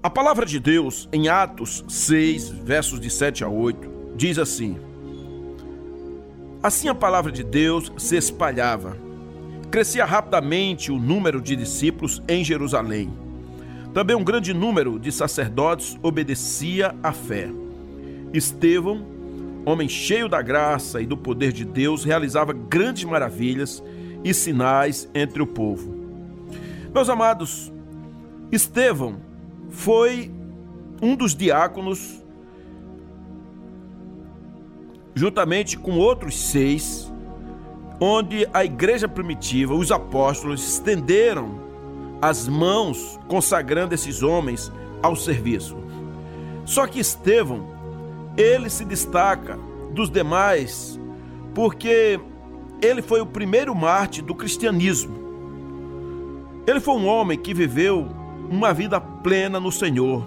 A palavra de Deus, em Atos 6, versos de 7 a 8, diz assim: Assim a palavra de Deus se espalhava. Crescia rapidamente o número de discípulos em Jerusalém. Também um grande número de sacerdotes obedecia à fé. Estevão, homem cheio da graça e do poder de Deus, realizava grandes maravilhas e sinais entre o povo. Meus amados, Estevão foi um dos diáconos, juntamente com outros seis, onde a igreja primitiva, os apóstolos, estenderam as mãos consagrando esses homens ao serviço. Só que Estevão, ele se destaca dos demais porque ele foi o primeiro mártir do cristianismo. Ele foi um homem que viveu uma vida plena no Senhor.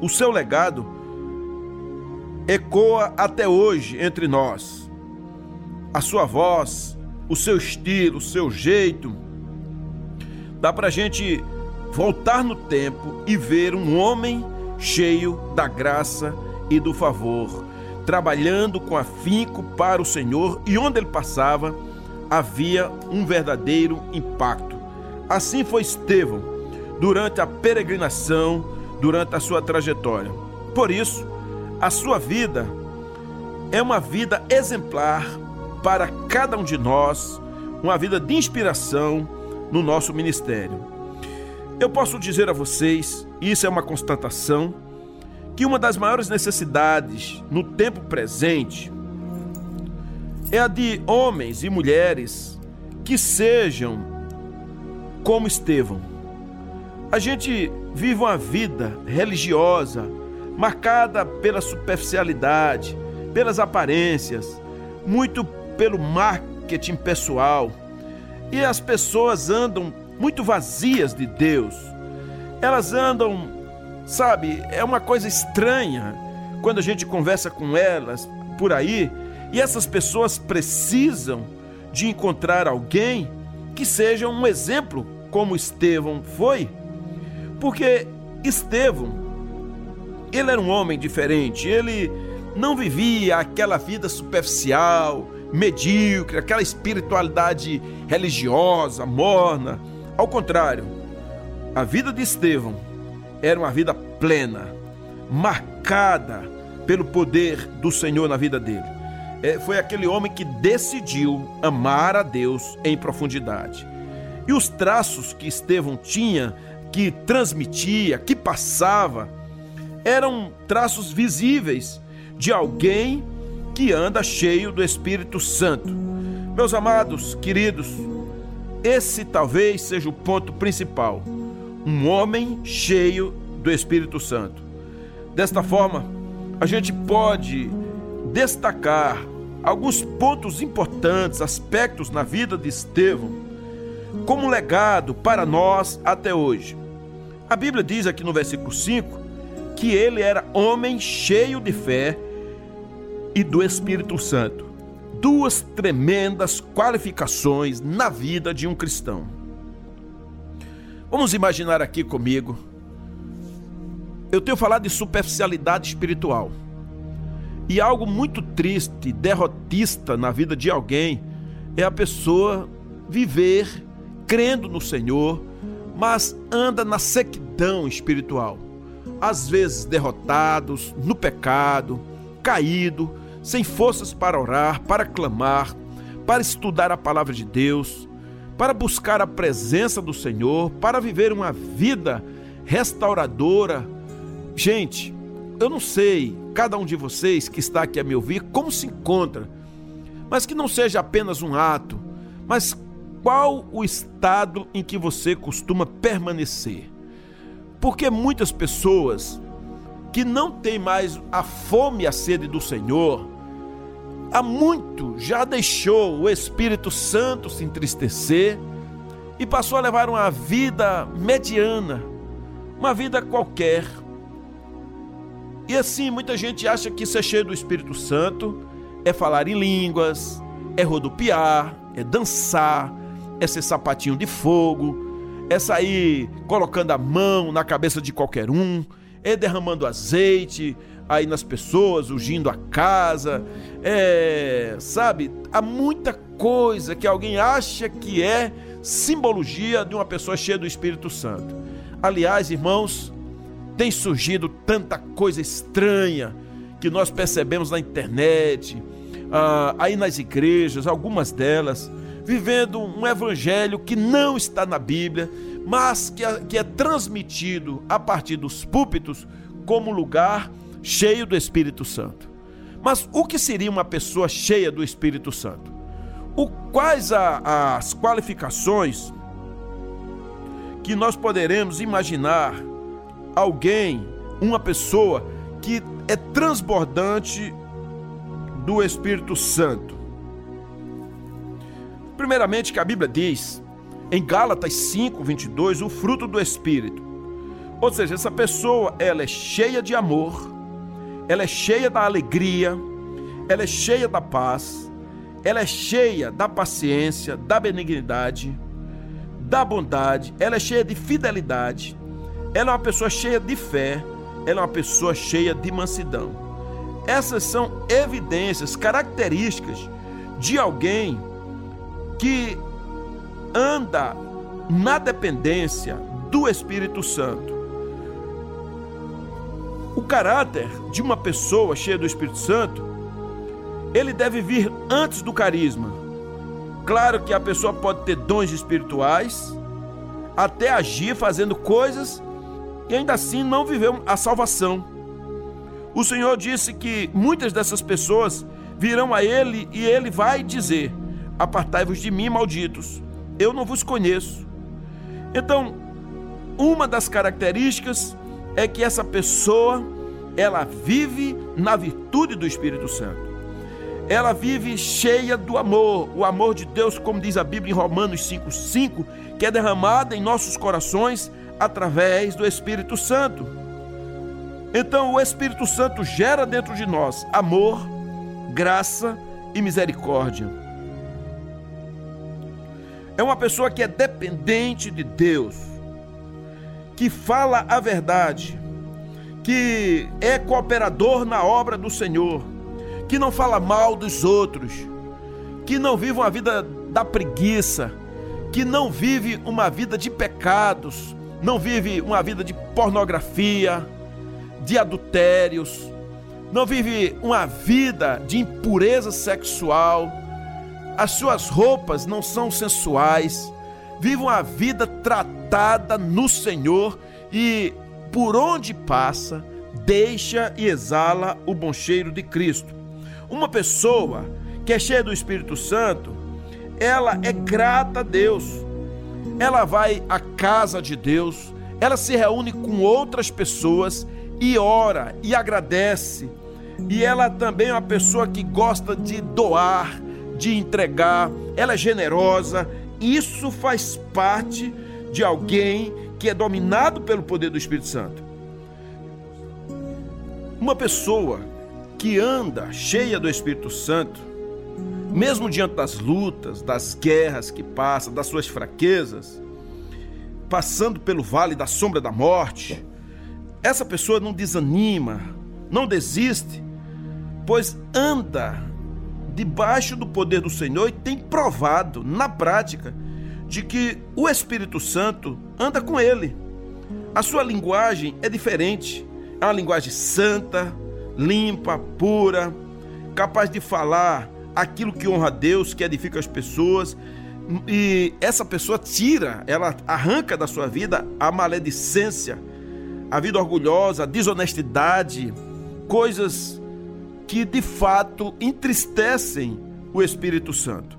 O seu legado ecoa até hoje entre nós. A sua voz, o seu estilo, o seu jeito, dá para a gente voltar no tempo e ver um homem cheio da graça e do favor, trabalhando com afinco para o Senhor e onde ele passava havia um verdadeiro impacto. Assim foi Estevão durante a peregrinação, durante a sua trajetória. Por isso, a sua vida é uma vida exemplar para cada um de nós, uma vida de inspiração no nosso ministério. Eu posso dizer a vocês, isso é uma constatação, que uma das maiores necessidades no tempo presente é a de homens e mulheres que sejam como Estevão a gente vive uma vida religiosa marcada pela superficialidade, pelas aparências, muito pelo marketing pessoal. E as pessoas andam muito vazias de Deus. Elas andam, sabe, é uma coisa estranha quando a gente conversa com elas por aí, e essas pessoas precisam de encontrar alguém que seja um exemplo como Estevão foi porque Estevão, ele era um homem diferente, ele não vivia aquela vida superficial, medíocre, aquela espiritualidade religiosa, morna. Ao contrário, a vida de Estevão era uma vida plena, marcada pelo poder do Senhor na vida dele. É, foi aquele homem que decidiu amar a Deus em profundidade. E os traços que Estevão tinha que transmitia, que passava, eram traços visíveis de alguém que anda cheio do Espírito Santo. Meus amados, queridos, esse talvez seja o ponto principal. Um homem cheio do Espírito Santo. Desta forma, a gente pode destacar alguns pontos importantes, aspectos na vida de Estevão, como legado para nós até hoje. A Bíblia diz aqui no versículo 5 que ele era homem cheio de fé e do Espírito Santo. Duas tremendas qualificações na vida de um cristão. Vamos imaginar aqui comigo. Eu tenho falado de superficialidade espiritual. E algo muito triste, derrotista na vida de alguém é a pessoa viver crendo no Senhor, mas anda na sequidão espiritual, às vezes derrotados, no pecado, caído, sem forças para orar, para clamar, para estudar a palavra de Deus, para buscar a presença do Senhor, para viver uma vida restauradora. Gente, eu não sei, cada um de vocês que está aqui a me ouvir, como se encontra, mas que não seja apenas um ato, mas qual o estado em que você costuma permanecer. Porque muitas pessoas que não têm mais a fome e a sede do Senhor, há muito já deixou o Espírito Santo se entristecer e passou a levar uma vida mediana, uma vida qualquer. E assim, muita gente acha que ser cheio do Espírito Santo é falar em línguas, é rodopiar, é dançar, é ser sapatinho de fogo, é sair colocando a mão na cabeça de qualquer um, é derramando azeite aí nas pessoas, ungindo a casa, é, sabe? Há muita coisa que alguém acha que é simbologia de uma pessoa cheia do Espírito Santo. Aliás, irmãos, tem surgido tanta coisa estranha que nós percebemos na internet, ah, aí nas igrejas, algumas delas, vivendo um evangelho que não está na Bíblia, mas que é, que é transmitido a partir dos púlpitos como lugar cheio do Espírito Santo. Mas o que seria uma pessoa cheia do Espírito Santo? O, quais a, as qualificações que nós poderemos imaginar alguém, uma pessoa que é transbordante do Espírito Santo? Primeiramente, que a Bíblia diz em Gálatas 5, 22, o fruto do Espírito. Ou seja, essa pessoa ela é cheia de amor, ela é cheia da alegria, ela é cheia da paz, ela é cheia da paciência, da benignidade, da bondade, ela é cheia de fidelidade, ela é uma pessoa cheia de fé, ela é uma pessoa cheia de mansidão. Essas são evidências, características de alguém que anda na dependência do Espírito Santo. O caráter de uma pessoa cheia do Espírito Santo, ele deve vir antes do carisma. Claro que a pessoa pode ter dons espirituais, até agir fazendo coisas e ainda assim não viver a salvação. O Senhor disse que muitas dessas pessoas virão a Ele e Ele vai dizer: Apartai-vos de mim, malditos, eu não vos conheço. Então, uma das características é que essa pessoa, ela vive na virtude do Espírito Santo. Ela vive cheia do amor, o amor de Deus, como diz a Bíblia em Romanos 5,5, que é derramado em nossos corações através do Espírito Santo. Então, o Espírito Santo gera dentro de nós amor, graça e misericórdia é uma pessoa que é dependente de Deus, que fala a verdade, que é cooperador na obra do Senhor, que não fala mal dos outros, que não vive uma vida da preguiça, que não vive uma vida de pecados, não vive uma vida de pornografia, de adultérios, não vive uma vida de impureza sexual as suas roupas não são sensuais, vivam a vida tratada no Senhor e por onde passa, deixa e exala o bom cheiro de Cristo. Uma pessoa que é cheia do Espírito Santo, ela é grata a Deus. Ela vai à casa de Deus, ela se reúne com outras pessoas e ora e agradece. E ela também é uma pessoa que gosta de doar, de entregar, ela é generosa. Isso faz parte de alguém que é dominado pelo poder do Espírito Santo. Uma pessoa que anda cheia do Espírito Santo, mesmo diante das lutas, das guerras que passa, das suas fraquezas, passando pelo vale da sombra da morte, essa pessoa não desanima, não desiste, pois anda debaixo do poder do Senhor e tem provado na prática de que o Espírito Santo anda com ele. A sua linguagem é diferente, é uma linguagem santa, limpa, pura, capaz de falar aquilo que honra a Deus, que edifica as pessoas. E essa pessoa tira, ela arranca da sua vida a maledicência, a vida orgulhosa, a desonestidade, coisas que de fato entristecem o Espírito Santo.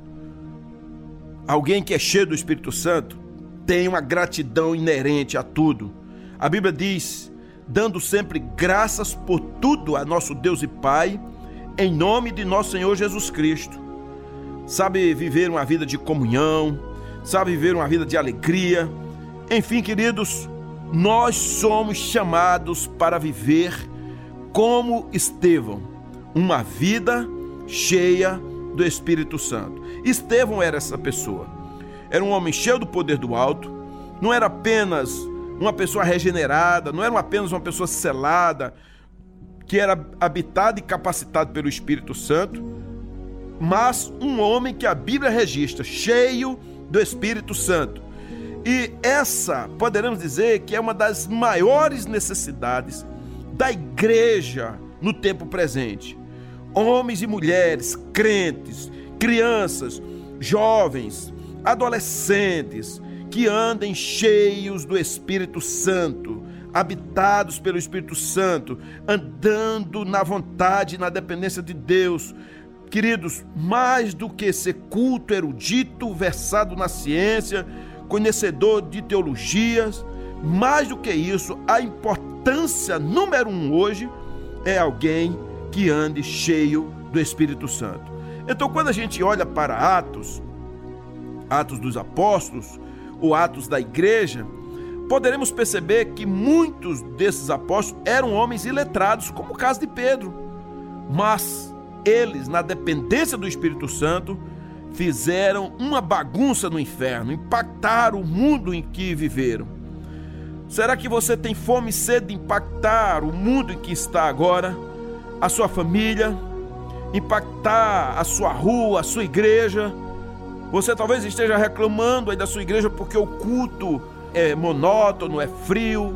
Alguém que é cheio do Espírito Santo tem uma gratidão inerente a tudo. A Bíblia diz: dando sempre graças por tudo a nosso Deus e Pai, em nome de nosso Senhor Jesus Cristo. Sabe viver uma vida de comunhão, sabe viver uma vida de alegria. Enfim, queridos, nós somos chamados para viver como Estevão uma vida cheia do Espírito Santo. Estevão era essa pessoa. Era um homem cheio do poder do alto, não era apenas uma pessoa regenerada, não era apenas uma pessoa selada, que era habitado e capacitado pelo Espírito Santo, mas um homem que a Bíblia registra, cheio do Espírito Santo. E essa, poderemos dizer, que é uma das maiores necessidades da igreja no tempo presente. Homens e mulheres, crentes, crianças, jovens, adolescentes, que andem cheios do Espírito Santo, habitados pelo Espírito Santo, andando na vontade e na dependência de Deus. Queridos, mais do que ser culto, erudito, versado na ciência, conhecedor de teologias, mais do que isso, a importância número um hoje é alguém que ande cheio do Espírito Santo. Então, quando a gente olha para Atos, Atos dos Apóstolos, ou Atos da Igreja, poderemos perceber que muitos desses apóstolos eram homens iletrados, como o caso de Pedro. Mas eles, na dependência do Espírito Santo, fizeram uma bagunça no inferno, impactaram o mundo em que viveram. Será que você tem fome e sede de impactar o mundo em que está agora, a sua família, impactar a sua rua, a sua igreja? Você talvez esteja reclamando aí da sua igreja porque o culto é monótono, é frio,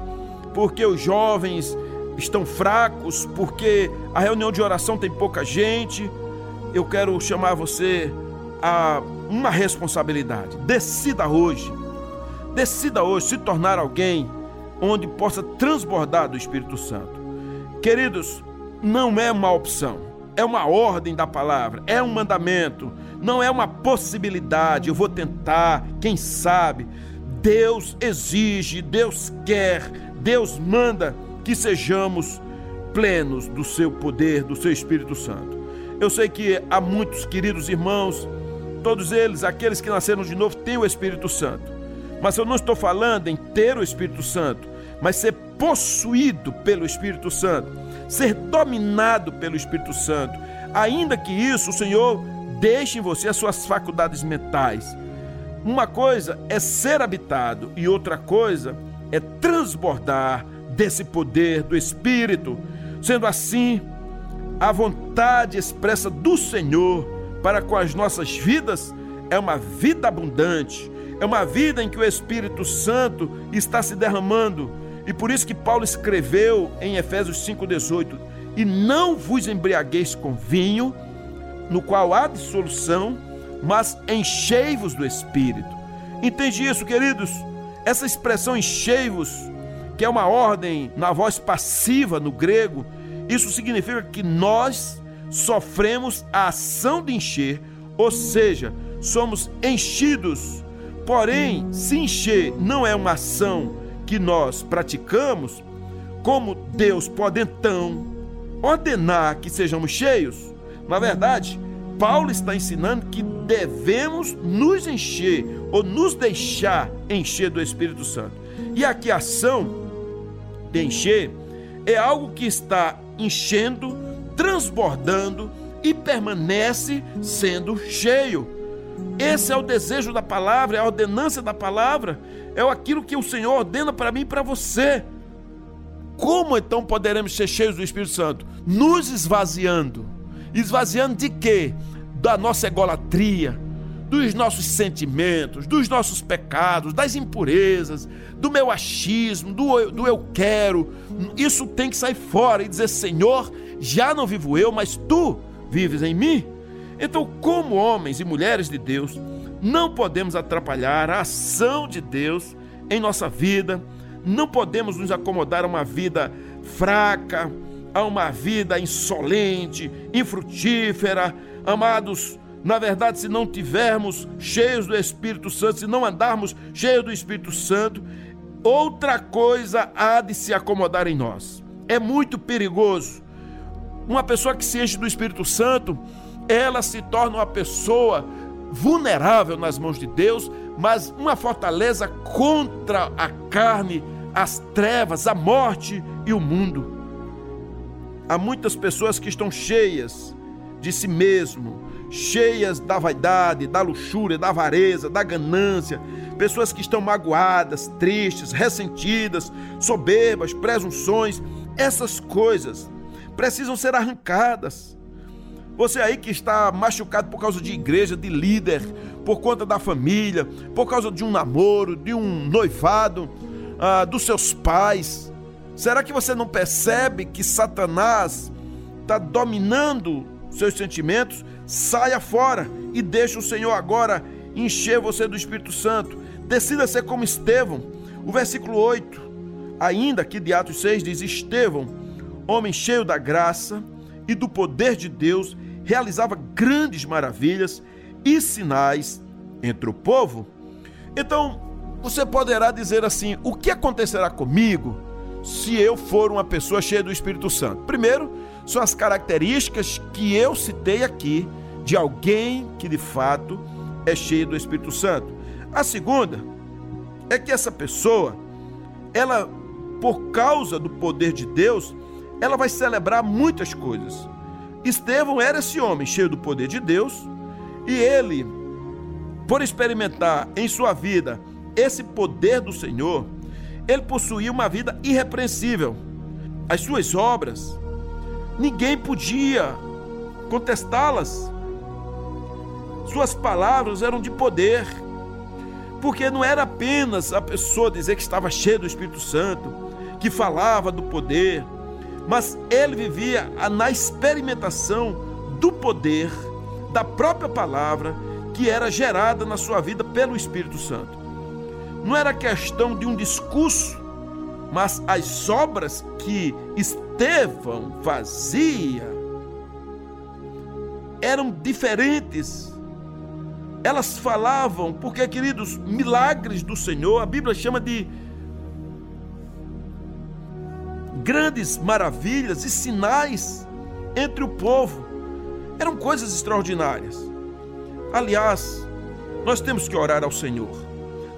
porque os jovens estão fracos, porque a reunião de oração tem pouca gente. Eu quero chamar você a uma responsabilidade. Decida hoje. Decida hoje se tornar alguém onde possa transbordar do Espírito Santo. Queridos, não é uma opção, é uma ordem da palavra, é um mandamento, não é uma possibilidade. Eu vou tentar, quem sabe. Deus exige, Deus quer, Deus manda que sejamos plenos do seu poder, do seu Espírito Santo. Eu sei que há muitos queridos irmãos, todos eles, aqueles que nasceram de novo, têm o Espírito Santo. Mas eu não estou falando em ter o Espírito Santo, mas ser possuído pelo Espírito Santo, ser dominado pelo Espírito Santo. Ainda que isso, o Senhor deixe em você as suas faculdades mentais. Uma coisa é ser habitado e outra coisa é transbordar desse poder do Espírito. Sendo assim, a vontade expressa do Senhor para com as nossas vidas é uma vida abundante, é uma vida em que o Espírito Santo está se derramando. E por isso que Paulo escreveu em Efésios 5,18: E não vos embriagueis com vinho, no qual há dissolução, mas enchei-vos do Espírito. Entende isso, queridos? Essa expressão enchei-vos, que é uma ordem na voz passiva no grego, isso significa que nós sofremos a ação de encher, ou seja, somos enchidos Porém, se encher não é uma ação que nós praticamos, como Deus pode então ordenar que sejamos cheios? Na verdade, Paulo está ensinando que devemos nos encher ou nos deixar encher do Espírito Santo. E aqui a ação de encher é algo que está enchendo, transbordando e permanece sendo cheio. Esse é o desejo da palavra, é a ordenança da palavra, é aquilo que o Senhor ordena para mim e para você. Como então poderemos ser cheios do Espírito Santo? Nos esvaziando. Esvaziando de quê? Da nossa egolatria, dos nossos sentimentos, dos nossos pecados, das impurezas, do meu achismo, do, do eu quero. Isso tem que sair fora e dizer: Senhor, já não vivo eu, mas tu vives em mim. Então, como homens e mulheres de Deus, não podemos atrapalhar a ação de Deus em nossa vida, não podemos nos acomodar a uma vida fraca, a uma vida insolente, infrutífera. Amados, na verdade, se não tivermos cheios do Espírito Santo, se não andarmos cheios do Espírito Santo, outra coisa há de se acomodar em nós. É muito perigoso. Uma pessoa que se enche do Espírito Santo, ela se torna uma pessoa vulnerável nas mãos de Deus, mas uma fortaleza contra a carne, as trevas, a morte e o mundo. Há muitas pessoas que estão cheias de si mesmo, cheias da vaidade, da luxúria, da avareza, da ganância, pessoas que estão magoadas, tristes, ressentidas, soberbas, presunções, essas coisas precisam ser arrancadas. Você aí que está machucado por causa de igreja, de líder, por conta da família, por causa de um namoro, de um noivado, ah, dos seus pais. Será que você não percebe que Satanás está dominando seus sentimentos? Saia fora e deixe o Senhor agora encher você do Espírito Santo. Decida ser como Estevão. O versículo 8, ainda que de Atos 6 diz: Estevão, homem cheio da graça e do poder de Deus, realizava grandes maravilhas e sinais entre o povo. Então, você poderá dizer assim: o que acontecerá comigo se eu for uma pessoa cheia do Espírito Santo? Primeiro, são as características que eu citei aqui de alguém que de fato é cheio do Espírito Santo. A segunda é que essa pessoa, ela, por causa do poder de Deus, ela vai celebrar muitas coisas. Estevão era esse homem cheio do poder de Deus e ele, por experimentar em sua vida esse poder do Senhor, ele possuía uma vida irrepreensível. As suas obras, ninguém podia contestá-las. Suas palavras eram de poder, porque não era apenas a pessoa dizer que estava cheia do Espírito Santo, que falava do poder, mas ele vivia na experimentação do poder da própria palavra que era gerada na sua vida pelo Espírito Santo. Não era questão de um discurso, mas as obras que Estevão fazia eram diferentes. Elas falavam, porque, queridos, milagres do Senhor, a Bíblia chama de grandes maravilhas e sinais entre o povo. Eram coisas extraordinárias. Aliás, nós temos que orar ao Senhor.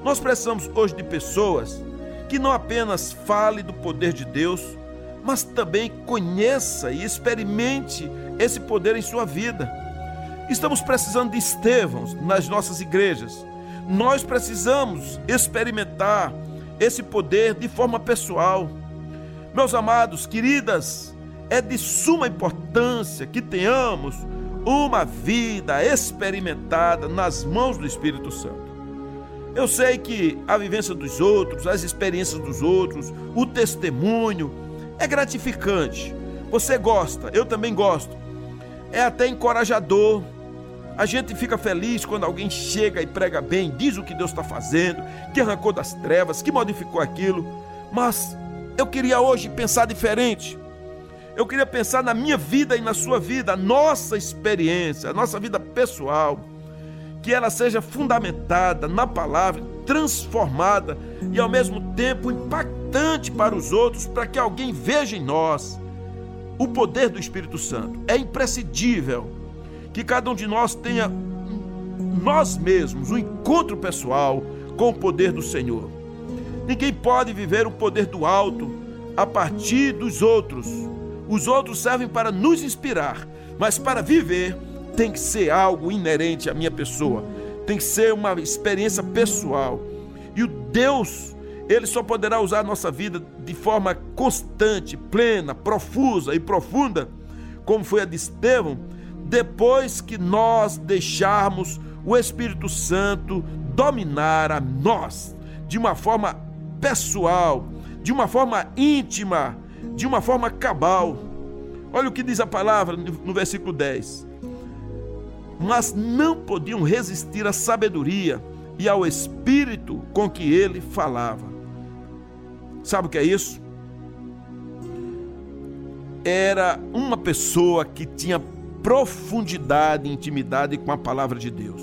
Nós precisamos hoje de pessoas que não apenas fale do poder de Deus, mas também conheça e experimente esse poder em sua vida. Estamos precisando de Estevãos nas nossas igrejas. Nós precisamos experimentar esse poder de forma pessoal. Meus amados, queridas, é de suma importância que tenhamos uma vida experimentada nas mãos do Espírito Santo. Eu sei que a vivência dos outros, as experiências dos outros, o testemunho é gratificante. Você gosta, eu também gosto. É até encorajador. A gente fica feliz quando alguém chega e prega bem, diz o que Deus está fazendo, que arrancou das trevas, que modificou aquilo. Mas eu queria hoje pensar diferente. Eu queria pensar na minha vida e na sua vida, a nossa experiência, a nossa vida pessoal, que ela seja fundamentada na palavra, transformada e ao mesmo tempo impactante para os outros, para que alguém veja em nós o poder do Espírito Santo. É imprescindível que cada um de nós tenha nós mesmos um encontro pessoal com o poder do Senhor. Ninguém pode viver o poder do alto a partir dos outros. Os outros servem para nos inspirar, mas para viver tem que ser algo inerente à minha pessoa, tem que ser uma experiência pessoal. E o Deus, ele só poderá usar a nossa vida de forma constante, plena, profusa e profunda, como foi a de Estevão, depois que nós deixarmos o Espírito Santo dominar a nós de uma forma pessoal, de uma forma íntima, de uma forma cabal. Olha o que diz a palavra no versículo 10. Mas não podiam resistir à sabedoria e ao espírito com que ele falava. Sabe o que é isso? Era uma pessoa que tinha profundidade e intimidade com a palavra de Deus.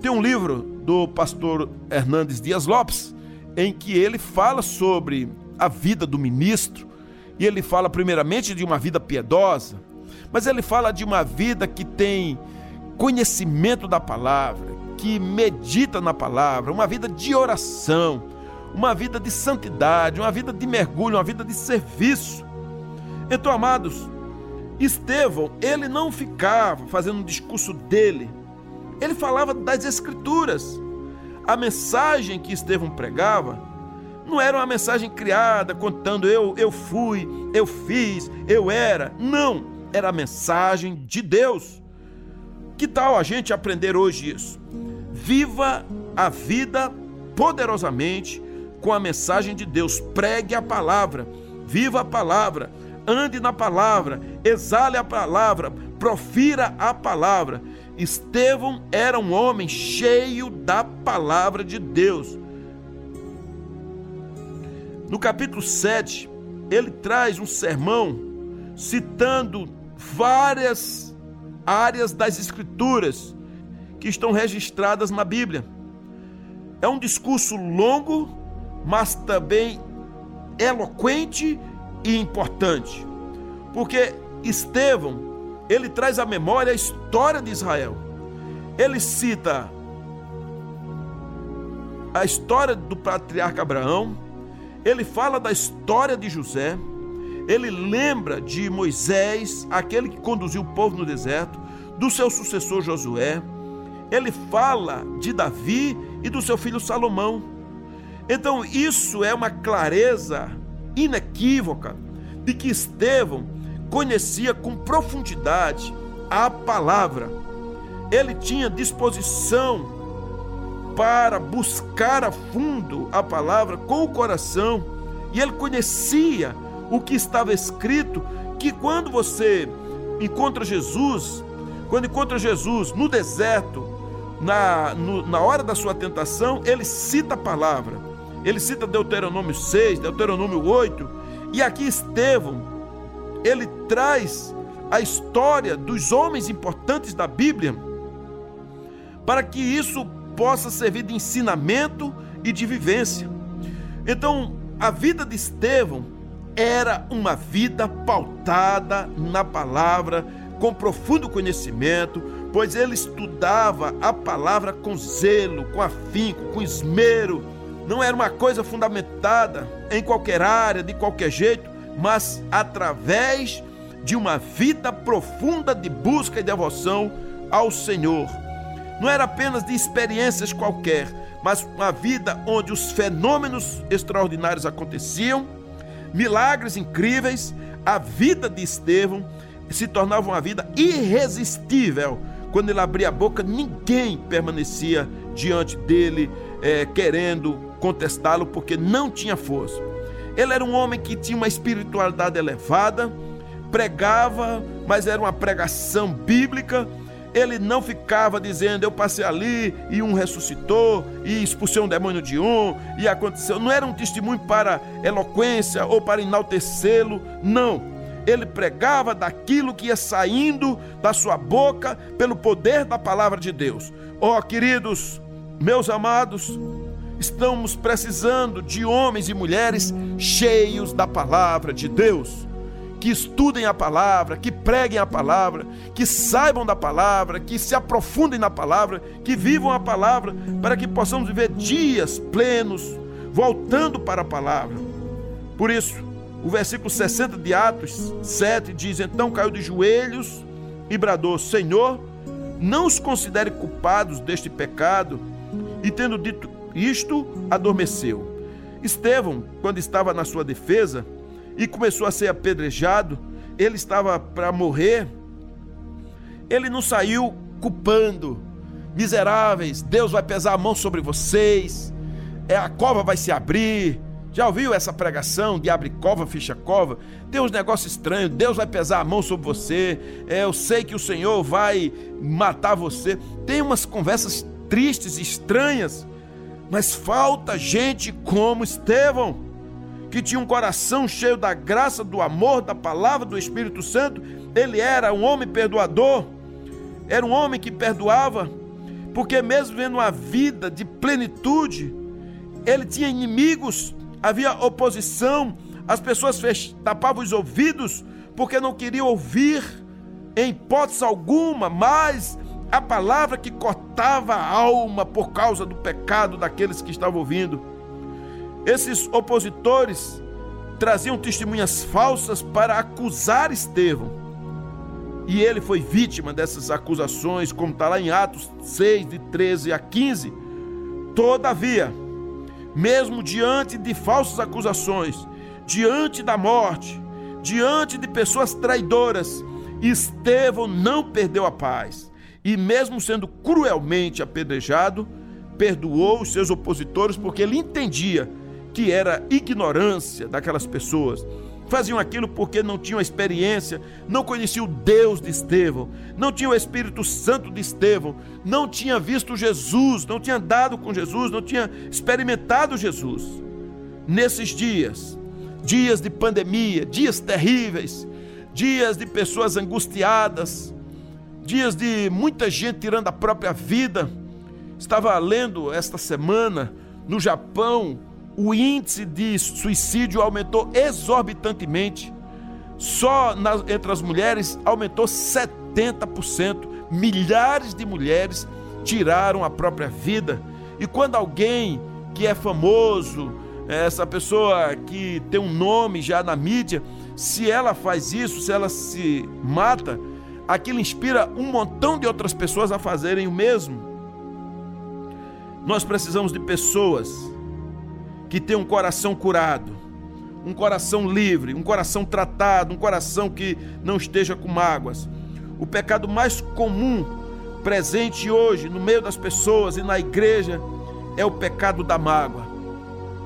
Tem um livro do pastor Hernandes Dias Lopes em que ele fala sobre a vida do ministro, e ele fala primeiramente de uma vida piedosa, mas ele fala de uma vida que tem conhecimento da palavra, que medita na palavra, uma vida de oração, uma vida de santidade, uma vida de mergulho, uma vida de serviço. Então, amados, Estevão, ele não ficava fazendo um discurso dele, ele falava das Escrituras. A mensagem que Estevão pregava não era uma mensagem criada contando eu, eu fui, eu fiz, eu era. Não, era a mensagem de Deus. Que tal a gente aprender hoje isso? Viva a vida poderosamente com a mensagem de Deus. Pregue a palavra, viva a palavra, ande na palavra, exale a palavra, profira a palavra. Estevão era um homem cheio da palavra de Deus. No capítulo 7, ele traz um sermão citando várias áreas das Escrituras que estão registradas na Bíblia. É um discurso longo, mas também eloquente e importante, porque Estevão ele traz à memória a história de Israel. Ele cita a história do patriarca Abraão, ele fala da história de José, ele lembra de Moisés, aquele que conduziu o povo no deserto, do seu sucessor Josué, ele fala de Davi e do seu filho Salomão. Então, isso é uma clareza inequívoca de que Estevão conhecia com profundidade a palavra. Ele tinha disposição para buscar a fundo a palavra com o coração e ele conhecia o que estava escrito, que quando você encontra Jesus, quando encontra Jesus no deserto, na, no, na hora da sua tentação, ele cita a palavra. Ele cita Deuteronômio 6, Deuteronômio 8, e aqui Estevão, ele traz a história dos homens importantes da Bíblia, para que isso possa servir de ensinamento e de vivência. Então, a vida de Estevão era uma vida pautada na palavra, com profundo conhecimento, pois ele estudava a palavra com zelo, com afinco, com esmero. Não era uma coisa fundamentada em qualquer área, de qualquer jeito, mas através de uma vida profunda de busca e devoção ao Senhor. Não era apenas de experiências qualquer, mas uma vida onde os fenômenos extraordinários aconteciam milagres incríveis, a vida de Estevão se tornava uma vida irresistível. Quando ele abria a boca, ninguém permanecia diante dele é, querendo contestá-lo, porque não tinha força. Ele era um homem que tinha uma espiritualidade elevada, pregava, mas era uma pregação bíblica ele não ficava dizendo, eu passei ali e um ressuscitou, e expulsei um demônio de um, e aconteceu. Não era um testemunho para eloquência ou para enaltecê-lo, não. Ele pregava daquilo que ia saindo da sua boca pelo poder da palavra de Deus. Ó oh, queridos, meus amados, estamos precisando de homens e mulheres cheios da palavra de Deus que estudem a palavra, que preguem a palavra, que saibam da palavra, que se aprofundem na palavra, que vivam a palavra, para que possamos viver dias plenos, voltando para a palavra. Por isso, o versículo 60 de Atos 7 diz: Então caiu de joelhos e bradou: Senhor, não os considere culpados deste pecado. E tendo dito isto, adormeceu. Estevão, quando estava na sua defesa, e começou a ser apedrejado, ele estava para morrer, ele não saiu culpando, miseráveis, Deus vai pesar a mão sobre vocês, é a cova vai se abrir. Já ouviu essa pregação de abre cova, fecha cova? Tem uns negócios estranhos, Deus vai pesar a mão sobre você. É, eu sei que o Senhor vai matar você. Tem umas conversas tristes, estranhas, mas falta gente como Estevão que tinha um coração cheio da graça, do amor, da palavra do Espírito Santo. Ele era um homem perdoador, era um homem que perdoava, porque mesmo vendo uma vida de plenitude, ele tinha inimigos, havia oposição, as pessoas tapavam os ouvidos porque não queriam ouvir, em hipótese alguma, mais a palavra que cortava a alma por causa do pecado daqueles que estavam ouvindo. Esses opositores traziam testemunhas falsas para acusar Estevão. e ele foi vítima dessas acusações, como está lá em Atos 6, de 13 a 15. Todavia, mesmo diante de falsas acusações, diante da morte, diante de pessoas traidoras, Estevão não perdeu a paz e, mesmo sendo cruelmente apedrejado, perdoou os seus opositores porque ele entendia que era ignorância daquelas pessoas. Faziam aquilo porque não tinham experiência, não conheciam o Deus de Estevão, não tinham o Espírito Santo de Estevão, não tinha visto Jesus, não tinha andado com Jesus, não tinha experimentado Jesus. Nesses dias, dias de pandemia, dias terríveis, dias de pessoas angustiadas, dias de muita gente tirando a própria vida. Estava lendo esta semana no Japão, o índice de suicídio aumentou exorbitantemente. Só entre as mulheres aumentou 70%. Milhares de mulheres tiraram a própria vida. E quando alguém que é famoso, essa pessoa que tem um nome já na mídia, se ela faz isso, se ela se mata, aquilo inspira um montão de outras pessoas a fazerem o mesmo. Nós precisamos de pessoas que tenham um coração curado, um coração livre, um coração tratado, um coração que não esteja com mágoas. O pecado mais comum presente hoje no meio das pessoas e na igreja é o pecado da mágoa.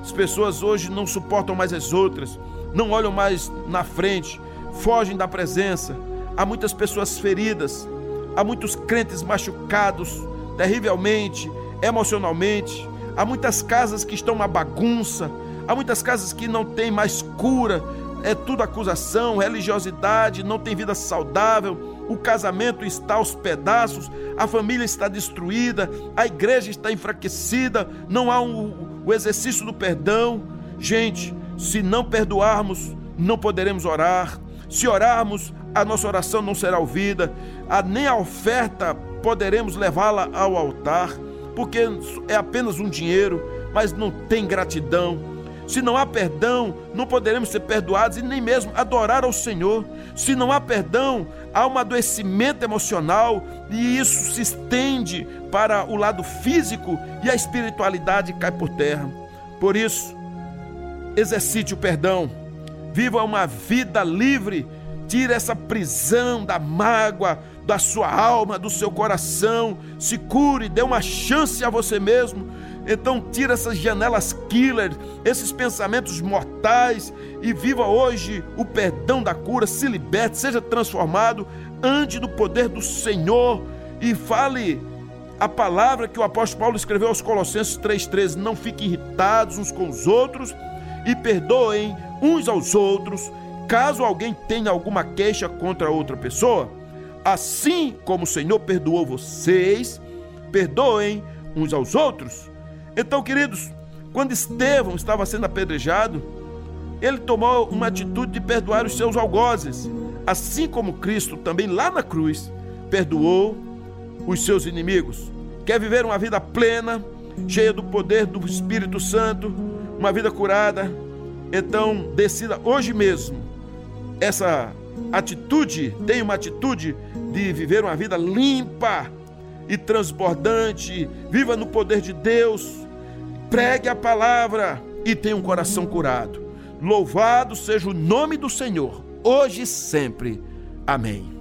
As pessoas hoje não suportam mais as outras, não olham mais na frente, fogem da presença. Há muitas pessoas feridas, há muitos crentes machucados terrivelmente, emocionalmente. Há muitas casas que estão uma bagunça, há muitas casas que não têm mais cura, é tudo acusação, religiosidade, não tem vida saudável, o casamento está aos pedaços, a família está destruída, a igreja está enfraquecida, não há um, o exercício do perdão. Gente, se não perdoarmos, não poderemos orar. Se orarmos, a nossa oração não será ouvida, a, nem a oferta poderemos levá-la ao altar, porque é apenas um dinheiro, mas não tem gratidão. Se não há perdão, não poderemos ser perdoados e nem mesmo adorar ao Senhor. Se não há perdão, há um adoecimento emocional e isso se estende para o lado físico e a espiritualidade cai por terra. Por isso, exercite o perdão, viva uma vida livre, tire essa prisão da mágoa da sua alma, do seu coração, se cure, dê uma chance a você mesmo. Então tira essas janelas killer, esses pensamentos mortais e viva hoje o perdão da cura, se liberte, seja transformado, ande no poder do Senhor e fale a palavra que o apóstolo Paulo escreveu aos Colossenses 3,13: não fiquem irritados uns com os outros e perdoem uns aos outros, caso alguém tenha alguma queixa contra outra pessoa. Assim como o Senhor perdoou vocês, perdoem uns aos outros. Então, queridos, quando Estevão estava sendo apedrejado, ele tomou uma atitude de perdoar os seus algozes, assim como Cristo também lá na cruz perdoou os seus inimigos. Quer viver uma vida plena, cheia do poder do Espírito Santo, uma vida curada, então decida hoje mesmo essa atitude, tenha uma atitude de viver uma vida limpa e transbordante, viva no poder de Deus, pregue a palavra e tenha um coração curado. Louvado seja o nome do Senhor, hoje e sempre. Amém.